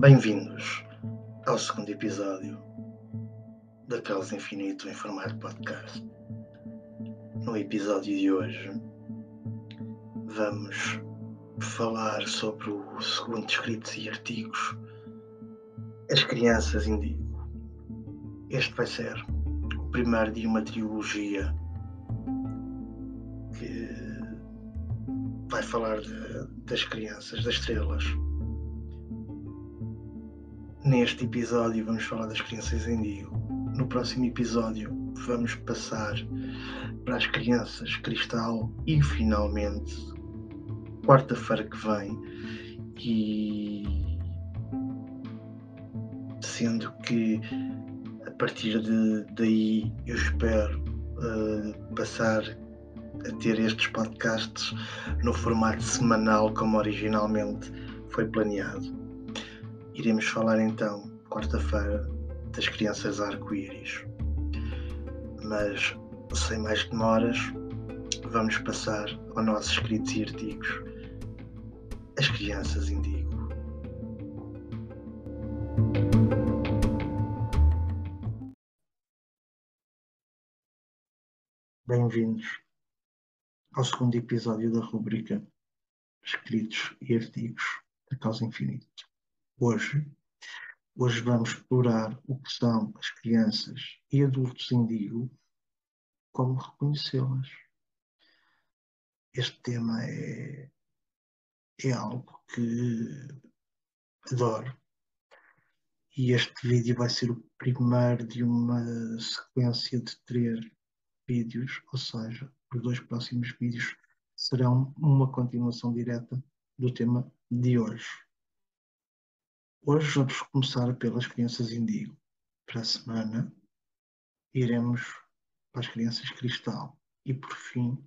Bem-vindos ao segundo episódio da Causa Infinito em formato podcast. No episódio de hoje vamos falar sobre o segundo escritos e artigos As Crianças Indigo. Este vai ser o primeiro de uma trilogia que vai falar de, das crianças, das estrelas Neste episódio vamos falar das crianças Indigo. No próximo episódio vamos passar para as crianças Cristal e finalmente quarta-feira que vem e sendo que a partir de daí eu espero uh, passar a ter estes podcasts no formato semanal como originalmente foi planeado. Iremos falar então, quarta-feira, das crianças arco-íris. Mas, sem mais demoras, vamos passar aos nossos escritos e artigos. As crianças indigo. Bem-vindos ao segundo episódio da rubrica Escritos e Artigos da Causa Infinita hoje. Hoje vamos explorar o que são as crianças e adultos indigo, como reconhecê-las. Este tema é, é algo que adoro. E este vídeo vai ser o primeiro de uma sequência de três vídeos, ou seja, os dois próximos vídeos serão uma continuação direta do tema de hoje. Hoje vamos começar pelas crianças indigo. Para a semana iremos para as crianças cristal. E por fim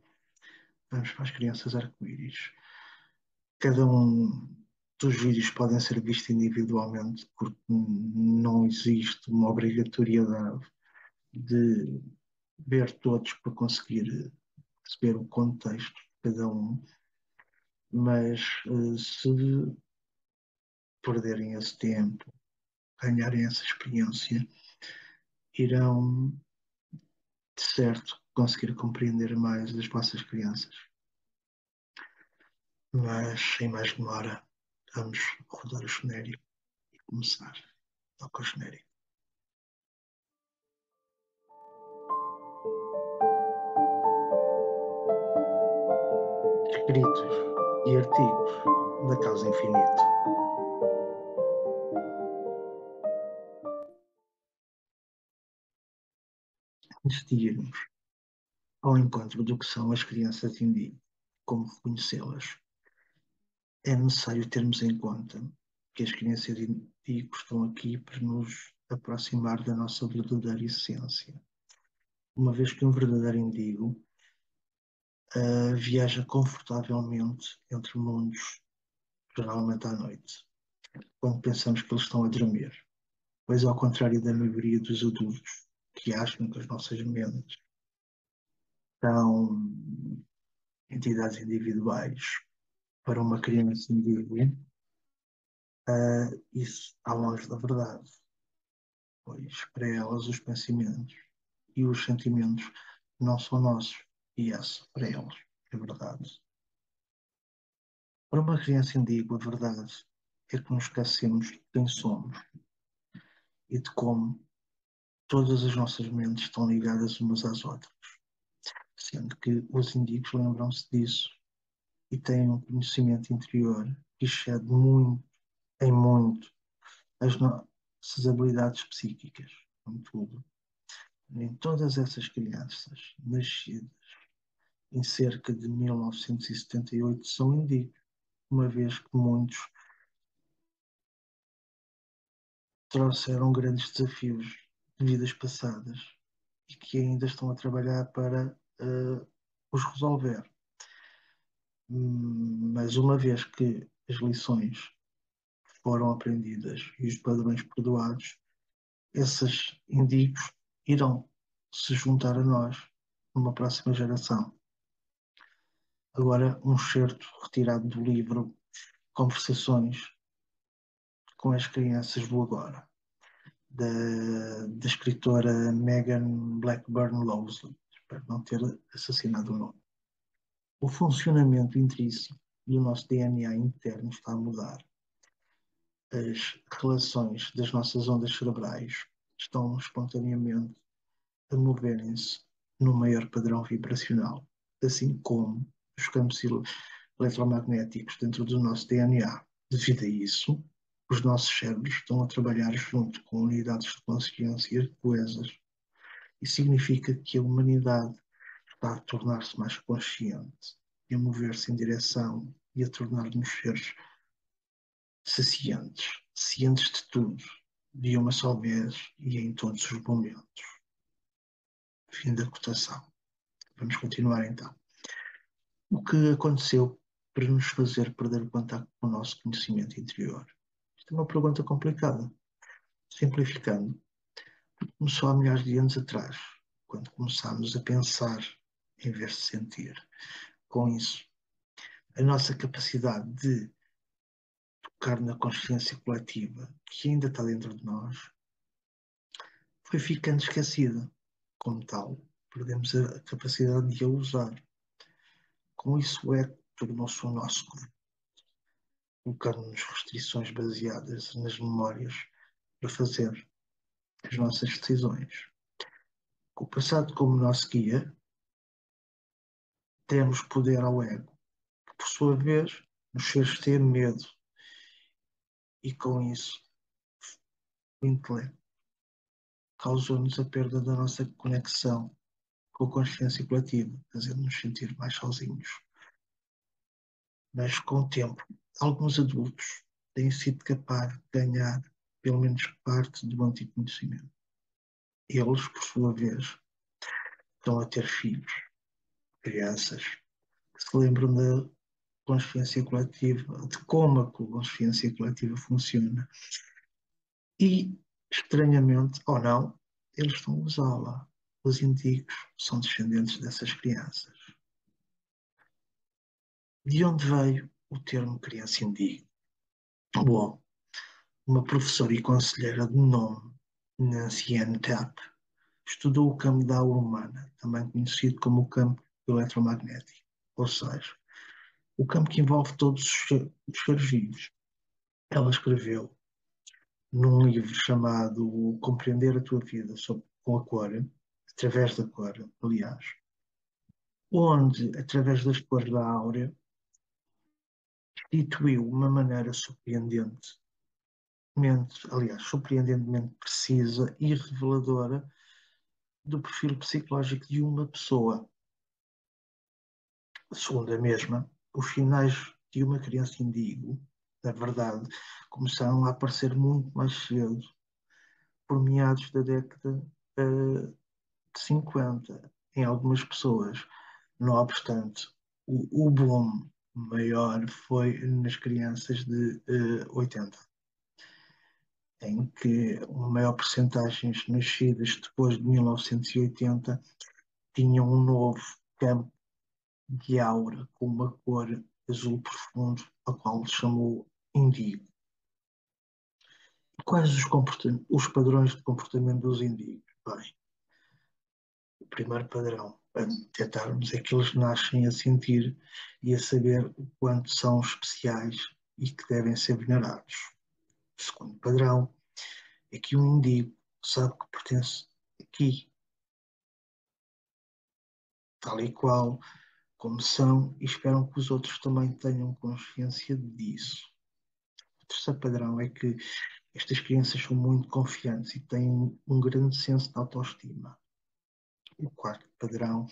vamos para as crianças arco-íris. Cada um dos vídeos podem ser vistos individualmente porque não existe uma obrigatoriedade de ver todos para conseguir perceber o contexto de cada um. Mas eh, se perderem esse tempo, ganharem essa experiência, irão, de certo, conseguir compreender mais as vossas crianças. Mas, sem mais demora, vamos rodar o genérico e começar. Toca o genérico. Escritos e artigos da Causa Infinita. Antes de irmos ao encontro do que são as crianças indígenas, como reconhecê-las, é necessário termos em conta que as crianças indígenas estão aqui para nos aproximar da nossa verdadeira essência. Uma vez que um verdadeiro indigo uh, viaja confortavelmente entre mundos, geralmente à noite, quando pensamos que eles estão a dormir. Pois, ao contrário da maioria dos adultos, que acham que as nossas mentes são entidades individuais para uma criança indivídua, uh, isso está longe da verdade. Pois para elas os pensamentos e os sentimentos não são nossos e essa para elas é verdade. Para uma criança indígena, a verdade é que nos esquecemos de quem somos e de como todas as nossas mentes estão ligadas umas às outras, sendo que os indígenas lembram-se disso e têm um conhecimento interior que excede muito, em muito, as nossas habilidades psíquicas, tudo. Nem todas essas crianças nascidas em cerca de 1978 são indígenas, uma vez que muitos trouxeram grandes desafios vidas passadas e que ainda estão a trabalhar para uh, os resolver. Hum, mas uma vez que as lições foram aprendidas e os padrões perdoados, esses indícios irão se juntar a nós numa próxima geração. Agora, um certo retirado do livro Conversações com as crianças do agora, da, da escritora Megan Blackburn Lowsley. Espero não ter assassinado o nome. O funcionamento intrínseco do nosso DNA interno está a mudar. As relações das nossas ondas cerebrais estão espontaneamente a moverem-se num maior padrão vibracional, assim como os campos eletromagnéticos dentro do nosso DNA. Devido a isso, os nossos cérebros estão a trabalhar junto com unidades de consciência coesas. Isso significa que a humanidade está a tornar-se mais consciente e a mover-se em direção e a tornar-nos seres saciantes, cientes de tudo, de uma só vez e em todos os momentos. Fim da cotação. Vamos continuar então. O que aconteceu para nos fazer perder o contato com o nosso conhecimento interior? É uma pergunta complicada. Simplificando, começou há milhares de anos atrás, quando começámos a pensar em vez de sentir. Com isso, a nossa capacidade de tocar na consciência coletiva, que ainda está dentro de nós, foi ficando esquecida. Como tal, perdemos a capacidade de a usar. Com isso, é tornou-se o nosso colocando-nos restrições baseadas nas memórias para fazer as nossas decisões. Com o passado como nosso guia, temos poder ao ego, que por sua vez nos fez ter medo e com isso o intelecto causou-nos a perda da nossa conexão com a consciência coletiva, fazendo-nos sentir mais sozinhos. Mas com o tempo, alguns adultos têm sido capazes de ganhar pelo menos parte do antigo conhecimento. Eles, por sua vez, estão a ter filhos, crianças, que se lembram da consciência coletiva, de como a consciência coletiva funciona. E, estranhamente ou não, eles estão a usá-la. Os indígenas são descendentes dessas crianças. De onde veio o termo criança indígena? Bom, uma professora e conselheira de nome Nancy Ann estudou o campo da aura humana, também conhecido como o campo eletromagnético, ou seja, o campo que envolve todos os seres vivos. Ela escreveu num livro chamado Compreender a Tua Vida sobre, com a Cor, através da cor, aliás, onde, através das cores da áurea, instituiu uma maneira surpreendente, aliás, surpreendentemente precisa e reveladora do perfil psicológico de uma pessoa. Segundo a mesma, os sinais de uma criança indígena, na verdade, começaram a aparecer muito mais cedo, por meados da década uh, de 50, em algumas pessoas. Não obstante, o, o boom maior foi nas crianças de uh, eh, 80, em que uma maior porcentagem nascidas depois de 1980 tinham um novo campo de aura com uma cor azul profundo, a qual chamou indigo. Quais os, os padrões de comportamento dos indígenas? Bem, o primeiro padrão para detectarmos é que nascem a sentir e a saber o quanto são especiais e que devem ser venerados. O segundo padrão é que um indivíduo sabe que pertence aqui, tal e qual como são e esperam que os outros também tenham consciência disso. O terceiro padrão é que estas crianças são muito confiantes e têm um grande senso de autoestima. O quarto padrão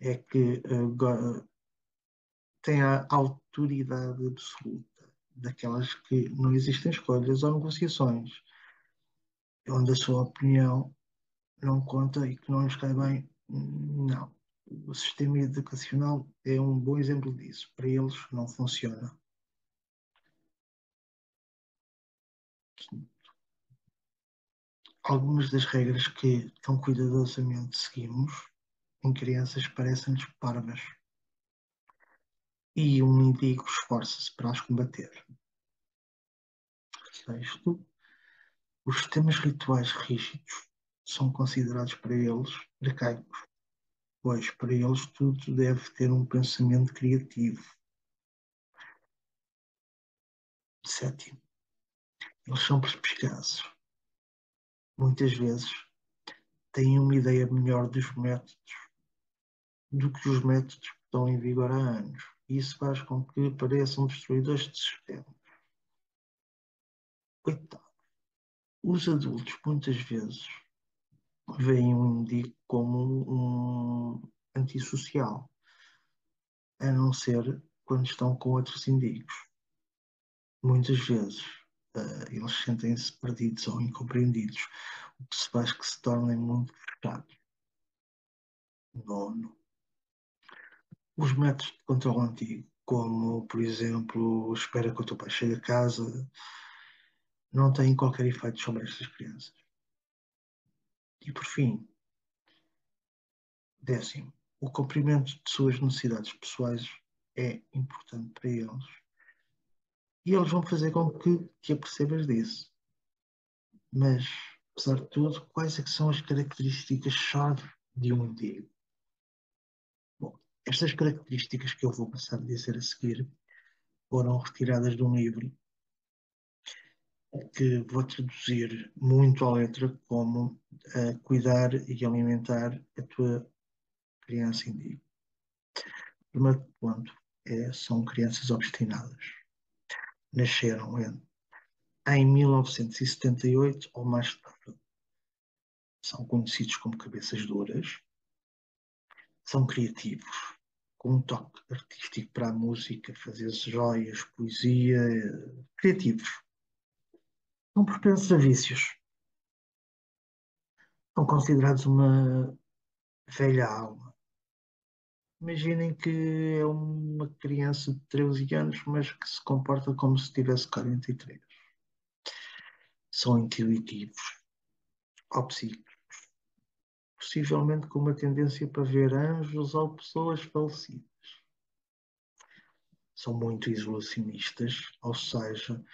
é que uh, têm a autoridade absoluta, daquelas que não existem escolhas ou negociações, onde a sua opinião não conta e que não lhes cai bem, não o sistema educacional é um bom exemplo disso. Para eles não funciona. Algumas das regras que tão cuidadosamente seguimos em crianças parecem-nos parvas. E um indigo esforça-se para as combater. Sexto, os sistemas rituais rígidos são considerados para eles arcaicos, pois para eles tudo deve ter um pensamento criativo. Sétimo, eles são perspicazes. Muitas vezes têm uma ideia melhor dos métodos do que os métodos que estão em vigor há anos. Isso faz com que pareçam destruidores de sistemas. Oitavo, os adultos muitas vezes veem o indico como um antissocial, a não ser quando estão com outros indígenas. Muitas vezes uh, eles sentem-se perdidos ou incompreendidos, o que se faz que se tornem muito fechados. Nono. Os métodos de controle antigo, como, por exemplo, espera que o teu pai chegue a casa, não têm qualquer efeito sobre estas crianças. E por fim, décimo, o cumprimento de suas necessidades pessoais é importante para eles. E eles vão fazer com que, que apercebas disso. Mas, apesar de tudo, quais é são as características-chave de um indivíduo? Bom, estas características que eu vou passar a dizer a seguir foram retiradas de um livro que vou traduzir muito à letra como uh, cuidar e alimentar a tua criança indígena. O primeiro ponto é, são crianças obstinadas. Nasceram em, em 1978 ou mais tarde. São conhecidos como cabeças duras. São criativos, com um toque artístico para a música, fazer joias, poesia, criativos são propensos a vícios. São considerados uma velha alma. Imaginem que é uma criança de 13 anos, mas que se comporta como se tivesse 43. São intuitivos, ou psíquicos, possivelmente com uma tendência para ver anjos ou pessoas falecidas. São muito isolacionistas, ou seja,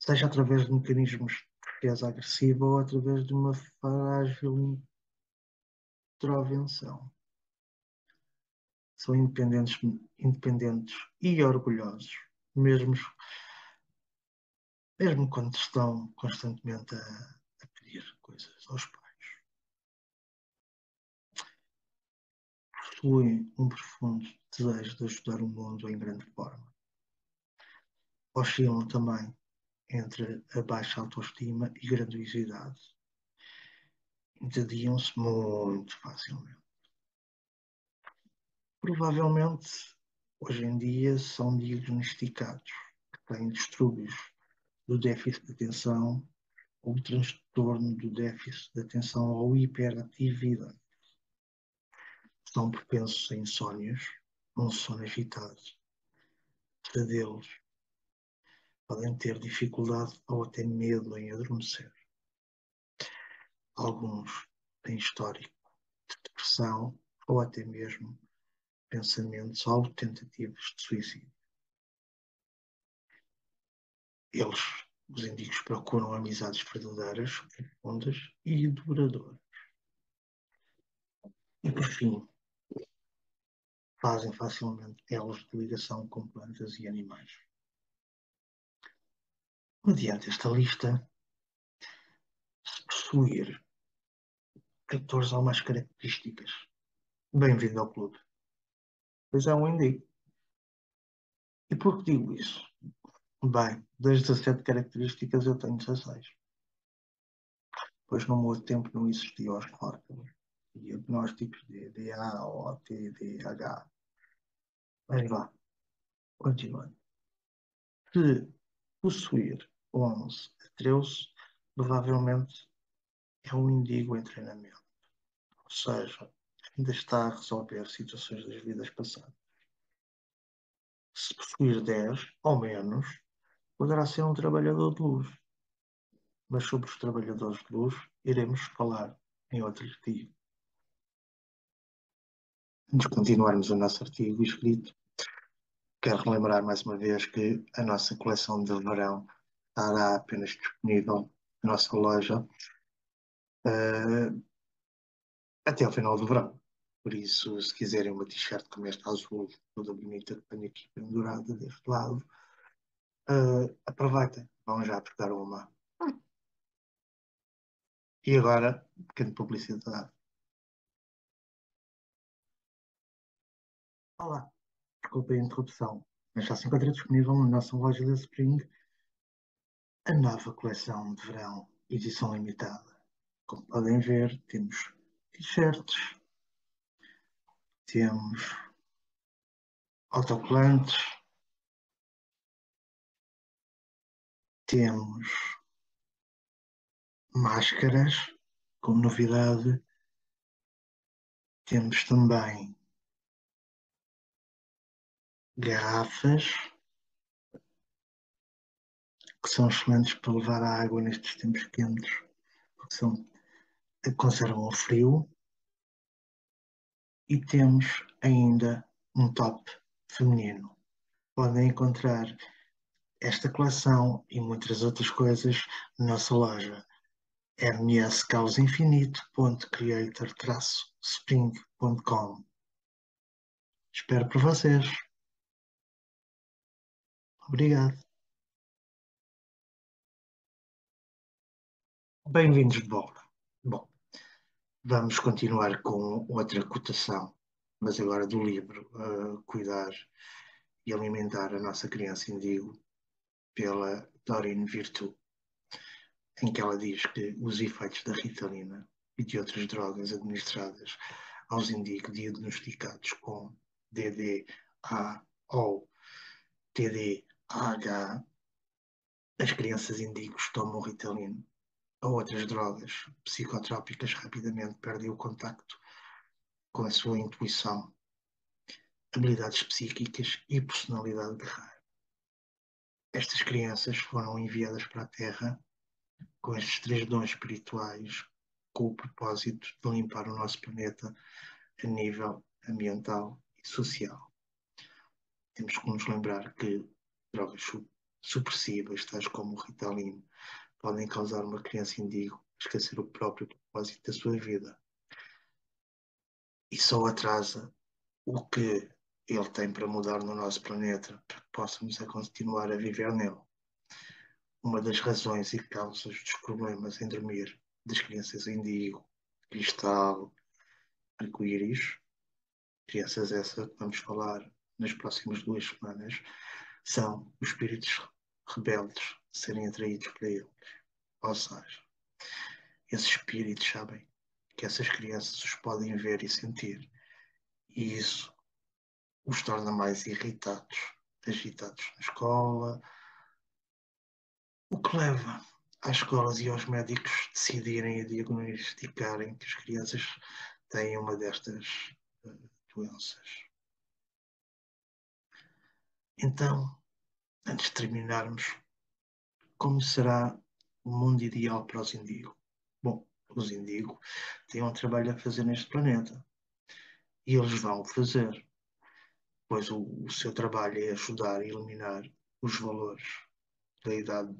seja através de mecanismos de defesa agressiva ou através de uma frágil intervenção. São independentes, independentes e orgulhosos, mesmo, mesmo quando estão constantemente a, a pedir coisas aos pais. Possuem um profundo desejo de ajudar o mundo em grande forma. Oscilam também entre a baixa autoestima e grandiosidade. Entediam-se muito facilmente. Provavelmente, hoje em dia, são diagnosticados que têm distúrbios do déficit de atenção ou transtorno do déficit de atenção ou hiperatividade. São propensos a insónias, um sono agitado, pesadelos, podem ter dificuldade ou até medo em adormecer. Alguns têm histórico de depressão ou até mesmo pensamentos ou tentativas de suicídio. Eles, os indígenas, procuram amizades verdadeiras, profundas e duradouras. E por fim, fazem facilmente elos de ligação com plantas e animais. Mediante esta lista, se possuir 14 ou mais características, bem-vindo ao clube. Pois é um indigo. E por que digo isso? Bem, das 17 características eu tenho 16. Pois no meu tempo não existia os cálculos e diagnósticos de DA ou TDAH. Mas vá, continuando. Se possuir 11 a 13 provavelmente é um indigo em treinamento, ou seja, ainda está a resolver situações das vidas passadas. Se possuir 10 ou menos, poderá ser um trabalhador de luz. Mas sobre os trabalhadores de luz iremos falar em outro artigo. Antes de continuarmos o nosso artigo escrito, quero relembrar mais uma vez que a nossa coleção de verão estará apenas disponível na nossa loja uh, até ao final do verão. Por isso, se quiserem uma t-shirt como esta azul, toda bonita, que tenho aqui pendurada deste lado, uh, aproveitem, vão já trocar uma. E agora, pequena publicidade. Olá, desculpe a interrupção, mas já se encontra disponível na nossa loja da Spring a nova coleção de verão, edição limitada. Como podem ver, temos t-shirts, temos autocolantes, temos máscaras, como novidade, temos também garrafas que são excelentes para levar a água nestes tempos quentes, porque são, conservam o frio. E temos ainda um top feminino. Podem encontrar esta coleção e muitas outras coisas na nossa loja mscausainfinito.creator-spring.com Espero por vocês. Obrigado. Bem-vindos de volta. Vamos continuar com outra cotação, mas agora do livro uh, Cuidar e Alimentar a Nossa Criança Indigo, pela Doreen Virtu, em que ela diz que os efeitos da ritalina e de outras drogas administradas aos indígenas diagnosticados com DDA ou TDAH, as crianças indígenas tomam ritalina ou outras drogas psicotrópicas rapidamente perdem o contacto com a sua intuição, habilidades psíquicas e personalidade guerreira. Estas crianças foram enviadas para a Terra com estes três dons espirituais com o propósito de limpar o nosso planeta a nível ambiental e social. Temos que nos lembrar que drogas supressivas, tais como o Ritalin, podem causar uma criança indígena esquecer o próprio propósito da sua vida. E só atrasa o que ele tem para mudar no nosso planeta para que possamos a continuar a viver nele. Uma das razões e causas dos problemas em dormir das crianças indígena, cristal, arco-íris, crianças essa que vamos falar nas próximas duas semanas, são os espíritos rebeldes serem atraídos para eles. Ou seja, esses espíritos sabem que essas crianças os podem ver e sentir, e isso os torna mais irritados, agitados na escola, o que leva às escolas e aos médicos decidirem e diagnosticarem que as crianças têm uma destas uh, doenças. Então, antes de terminarmos, como será o mundo ideal para os indígenas? Bom, os indígenas têm um trabalho a fazer neste planeta e eles vão fazer pois o, o seu trabalho é ajudar a eliminar os valores da idade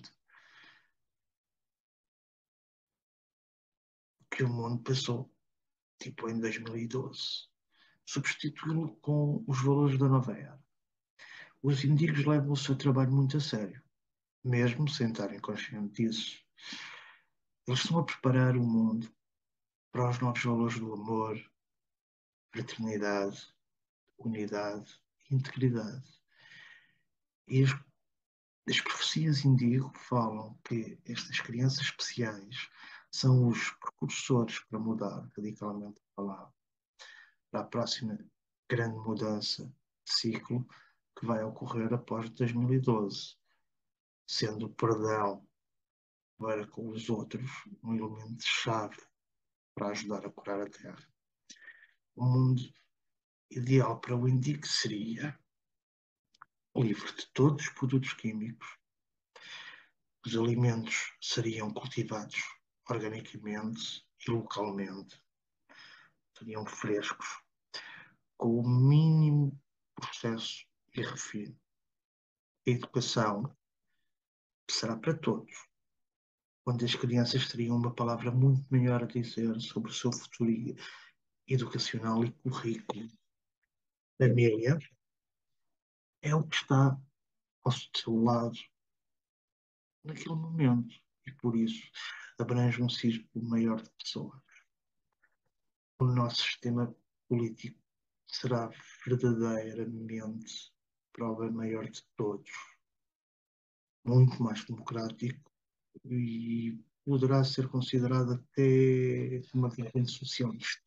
que o mundo passou, tipo em 2012, substituí-lo com os valores da nova era. Os indígenas levam o seu trabalho muito a sério, mesmo sem estarem conscientes disso. Eles estão a preparar o mundo para os novos valores do amor, fraternidade, unidade integridade. E as, as profecias indígena falam que estas crianças especiais são os precursores para mudar radicalmente a palavra, para a próxima grande mudança de ciclo que vai ocorrer após 2012, sendo o perdão para com os outros um elemento-chave para ajudar a curar a Terra. O mundo ideal para o indico seria livre de todos os produtos químicos. Os alimentos seriam cultivados organicamente e localmente. Seriam frescos, com o mínimo processo e refino. A educação será para todos. Onde as crianças teriam uma palavra muito melhor a dizer sobre o seu futuro educacional e currículo. Família é o que está ao seu lado naquele momento e por isso abrange um círculo maior de pessoas. O nosso sistema político será verdadeiramente prova maior de todos, muito mais democrático e poderá ser considerado até uma vertente socialista.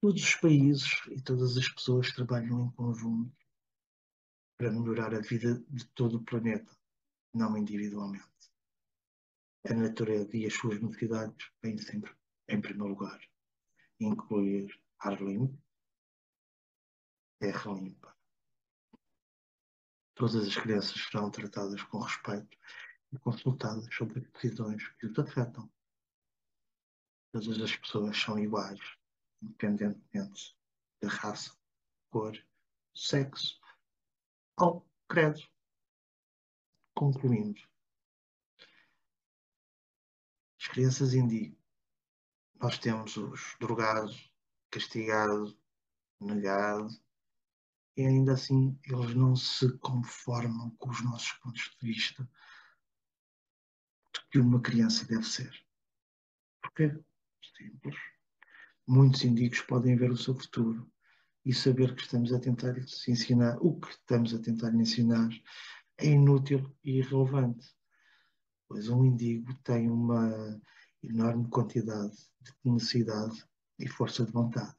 Todos os países e todas as pessoas trabalham em conjunto para melhorar a vida de todo o planeta, não individualmente. A natureza e as suas necessidades vêm sempre em primeiro lugar, incluir ar limpo, terra limpa. Todas as crianças serão tratadas com respeito e consultadas sobre decisões que os afetam. Todas as pessoas são iguais, independentemente da raça, cor, sexo ou credo. Concluindo, as crianças indígenas, nós temos os drogados, castigados, negados, e ainda assim eles não se conformam com os nossos pontos de vista do que uma criança deve ser. Porquê? Simples. Muitos indígenas podem ver o seu futuro e saber que estamos a tentar ensinar, o que estamos a tentar ensinar é inútil e irrelevante, pois um indigo tem uma enorme quantidade de tenacidade e força de vontade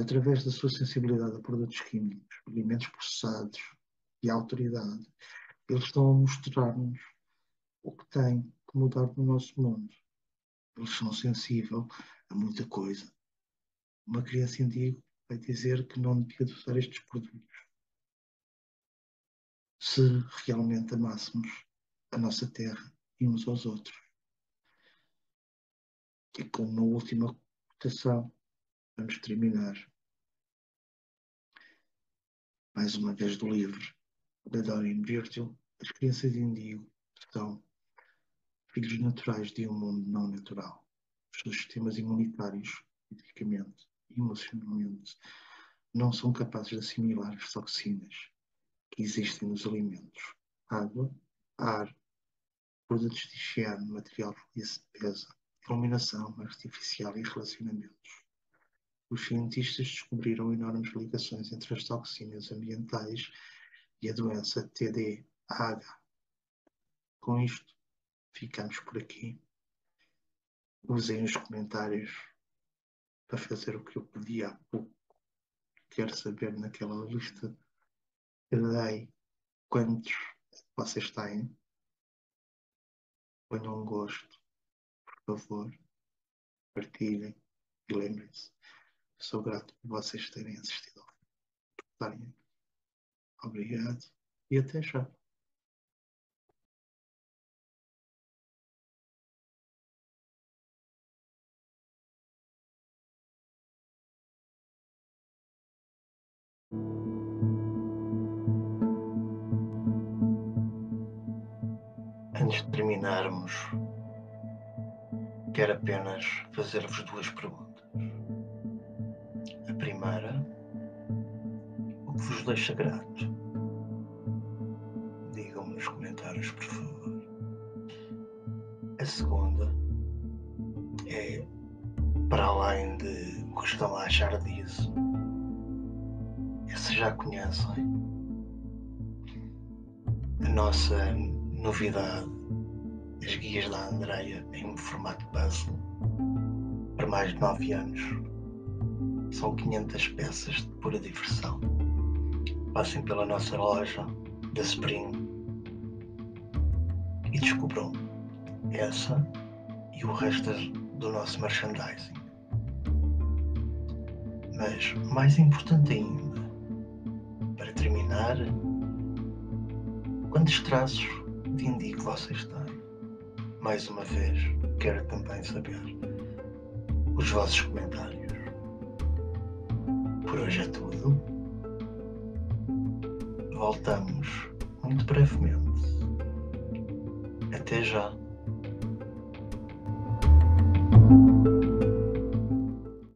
através da sua sensibilidade a produtos químicos, alimentos processados e autoridade, eles estão a mostrar-nos o que tem que mudar no nosso mundo. Eles são sensíveis a muita coisa. Uma criança indigo vai dizer que não devia usar estes produtos. Se realmente amássemos a nossa terra e uns aos outros. E com uma última cotação, Vamos terminar mais uma vez do livro da Doreen Virgil. As crianças de Indigo são filhos naturais de um mundo não natural. Os seus sistemas imunitários, fisicamente e emocionalmente, não são capazes de assimilar as toxinas que existem nos alimentos, água, ar, produtos de higiene, material de limpeza, iluminação artificial e relacionamentos os cientistas descobriram enormes ligações entre as toxinas ambientais e a doença TDAH. Com isto, ficamos por aqui. Usem os comentários para fazer o que eu pedi há pouco. Quero saber naquela lista que dei quantos vocês têm. Ponham um gosto, por favor. Partilhem e lembrem-se. Sou grato por vocês terem assistido ao. Obrigado e até já. Antes de terminarmos, quero apenas fazer-vos duas perguntas. Primeira, o que vos deixa grato? Digam-me nos comentários, por favor. A segunda é, para além de o que estão a achar disso, é se já conhecem a nossa novidade, as guias da Andreia em formato puzzle, para mais de 9 anos são 500 peças de pura diversão. Passem pela nossa loja da Spring e descubram essa e o resto do nosso merchandising. Mas, mais importante ainda, para terminar, quantos traços de indigo vocês têm? Mais uma vez, quero também saber os vossos comentários. Por hoje é tudo. Voltamos muito brevemente. Até já.